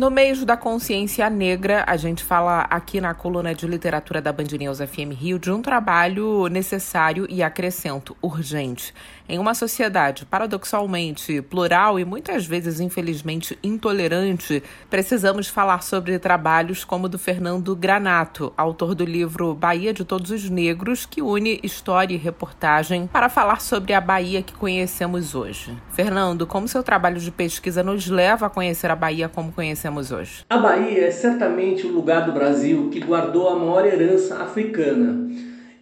No mês da consciência negra, a gente fala aqui na coluna de literatura da Band News FM Rio de um trabalho necessário e acrescento, urgente. Em uma sociedade paradoxalmente plural e muitas vezes, infelizmente, intolerante, precisamos falar sobre trabalhos como o do Fernando Granato, autor do livro Bahia de Todos os Negros, que une história e reportagem para falar sobre a Bahia que conhecemos hoje. Fernando, como seu trabalho de pesquisa nos leva a conhecer a Bahia como conhecemos hoje? A Bahia é certamente o lugar do Brasil que guardou a maior herança africana.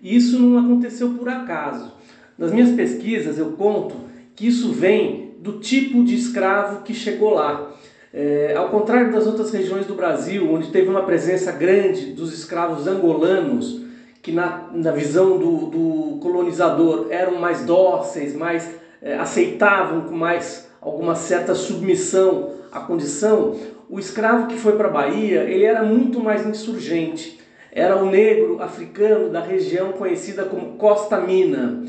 E isso não aconteceu por acaso. Nas minhas pesquisas eu conto que isso vem do tipo de escravo que chegou lá. É, ao contrário das outras regiões do Brasil, onde teve uma presença grande dos escravos angolanos, que na, na visão do, do colonizador eram mais dóceis, mais é, aceitavam com mais alguma certa submissão à condição, o escravo que foi para a Bahia ele era muito mais insurgente. Era o negro africano da região conhecida como Costa Mina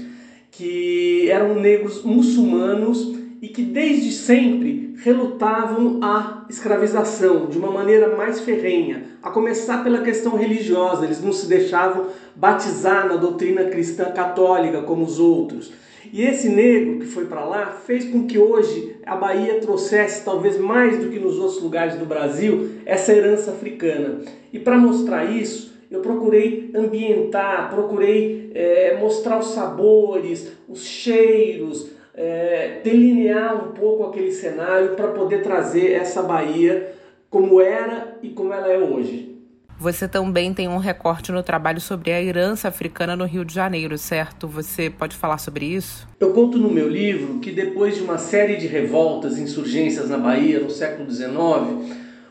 que eram negros muçulmanos e que desde sempre relutavam a escravização de uma maneira mais ferrenha, a começar pela questão religiosa, eles não se deixavam batizar na doutrina cristã católica como os outros. E esse negro que foi para lá fez com que hoje a Bahia trouxesse, talvez mais do que nos outros lugares do Brasil, essa herança africana. E para mostrar isso, eu procurei ambientar, procurei é, mostrar os sabores, os cheiros, é, delinear um pouco aquele cenário para poder trazer essa Bahia como era e como ela é hoje. Você também tem um recorte no trabalho sobre a herança africana no Rio de Janeiro, certo? Você pode falar sobre isso? Eu conto no meu livro que depois de uma série de revoltas insurgências na Bahia no século XIX,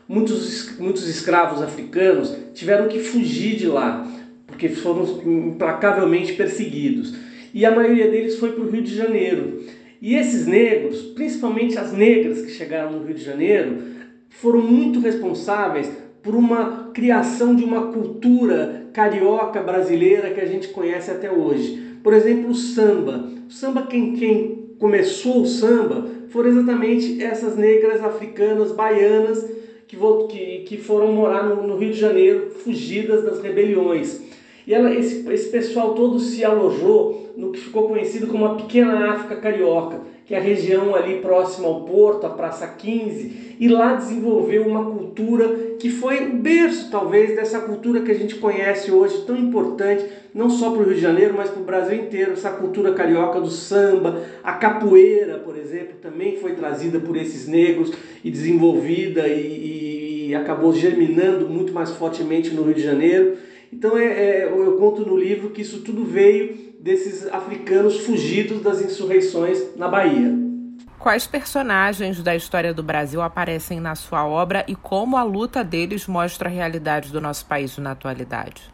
muitos, muitos escravos africanos tiveram que fugir de lá, porque foram implacavelmente perseguidos. E a maioria deles foi para o Rio de Janeiro. E esses negros, principalmente as negras que chegaram no Rio de Janeiro, foram muito responsáveis por uma criação de uma cultura carioca brasileira que a gente conhece até hoje. Por exemplo, o samba. O samba, quem, quem começou o samba foram exatamente essas negras africanas, baianas, que, que, que foram morar no, no, Rio de Janeiro, fugidas das rebeliões. E ela, esse, esse pessoal todo se alojou no que ficou conhecido como a Pequena África Carioca, que é a região ali próxima ao Porto, a Praça 15, e lá desenvolveu uma cultura que foi o berço, talvez, dessa cultura que a gente conhece hoje, tão importante, não só para o Rio de Janeiro, mas para o Brasil inteiro, essa cultura carioca do samba, a capoeira, por exemplo, também foi trazida por esses negros e desenvolvida e, e acabou germinando muito mais fortemente no Rio de Janeiro. Então é, é, eu conto no livro que isso tudo veio desses africanos fugidos das insurreições na Bahia. Quais personagens da história do Brasil aparecem na sua obra e como a luta deles mostra a realidade do nosso país na atualidade?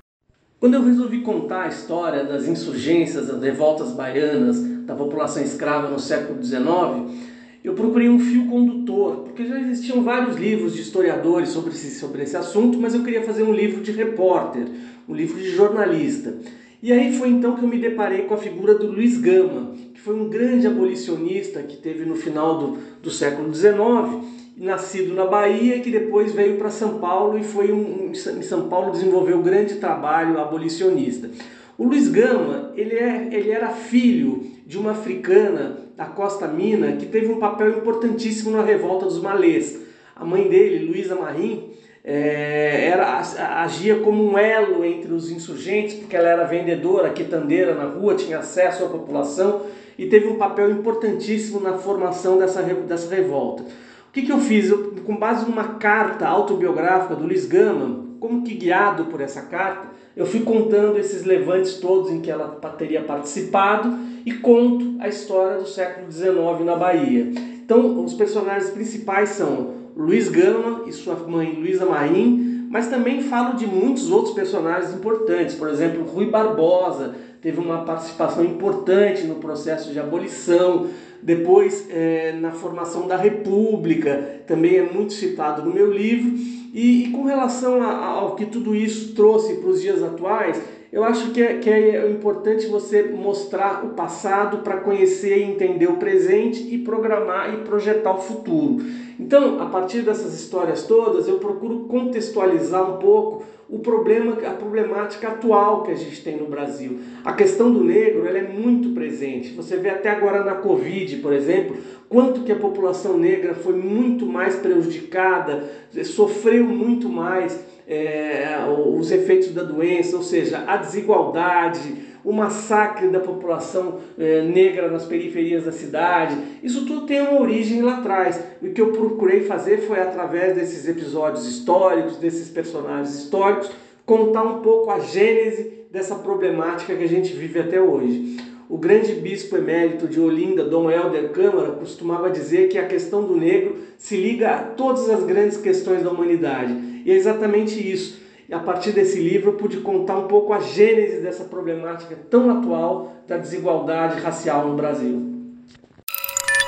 Quando eu resolvi contar a história das insurgências, das revoltas baianas, da população escrava no século XIX, eu procurei um fio condutor, porque já existiam vários livros de historiadores sobre esse, sobre esse assunto, mas eu queria fazer um livro de repórter, um livro de jornalista. E aí foi então que eu me deparei com a figura do Luiz Gama, que foi um grande abolicionista que teve no final do, do século XIX, nascido na Bahia, que depois veio para São Paulo e foi um, em São Paulo desenvolveu um grande trabalho abolicionista. O Luiz Gama, ele, é, ele era filho de uma africana da Costa Mina que teve um papel importantíssimo na revolta dos malês. A mãe dele, Luísa Marim, é, era, agia como um elo entre os insurgentes, porque ela era vendedora, quitandeira na rua, tinha acesso à população e teve um papel importantíssimo na formação dessa, dessa revolta. O que, que eu fiz? Eu, com base numa carta autobiográfica do Luiz Gama, como que guiado por essa carta, eu fui contando esses levantes todos em que ela teria participado e conto a história do século XIX na Bahia. Então, os personagens principais são Luiz Gama e sua mãe Luísa Marim, mas também falo de muitos outros personagens importantes, por exemplo, Rui Barbosa teve uma participação importante no processo de abolição, depois é, na formação da República, também é muito citado no meu livro. E, e com relação a, ao que tudo isso trouxe para os dias atuais, eu acho que é, que é importante você mostrar o passado para conhecer e entender o presente e programar e projetar o futuro. Então, a partir dessas histórias todas, eu procuro contextualizar um pouco o problema, a problemática atual que a gente tem no Brasil. A questão do negro ela é muito presente. Você vê até agora na Covid, por exemplo, quanto que a população negra foi muito mais prejudicada, sofreu muito mais é, os efeitos da doença, ou seja, a desigualdade, o massacre da população é, negra nas periferias da cidade. Isso tudo tem uma origem lá atrás. O que eu procurei fazer foi, através desses episódios históricos, desses personagens históricos, contar um pouco a gênese dessa problemática que a gente vive até hoje. O grande bispo emérito de Olinda, Dom Helder Câmara, costumava dizer que a questão do negro se liga a todas as grandes questões da humanidade. E é exatamente isso. E a partir desse livro eu pude contar um pouco a gênese dessa problemática tão atual da desigualdade racial no Brasil.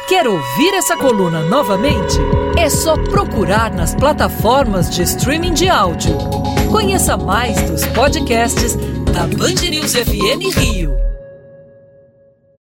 Quer ouvir essa coluna novamente? É só procurar nas plataformas de streaming de áudio. Conheça mais dos podcasts da Band News FM Rio.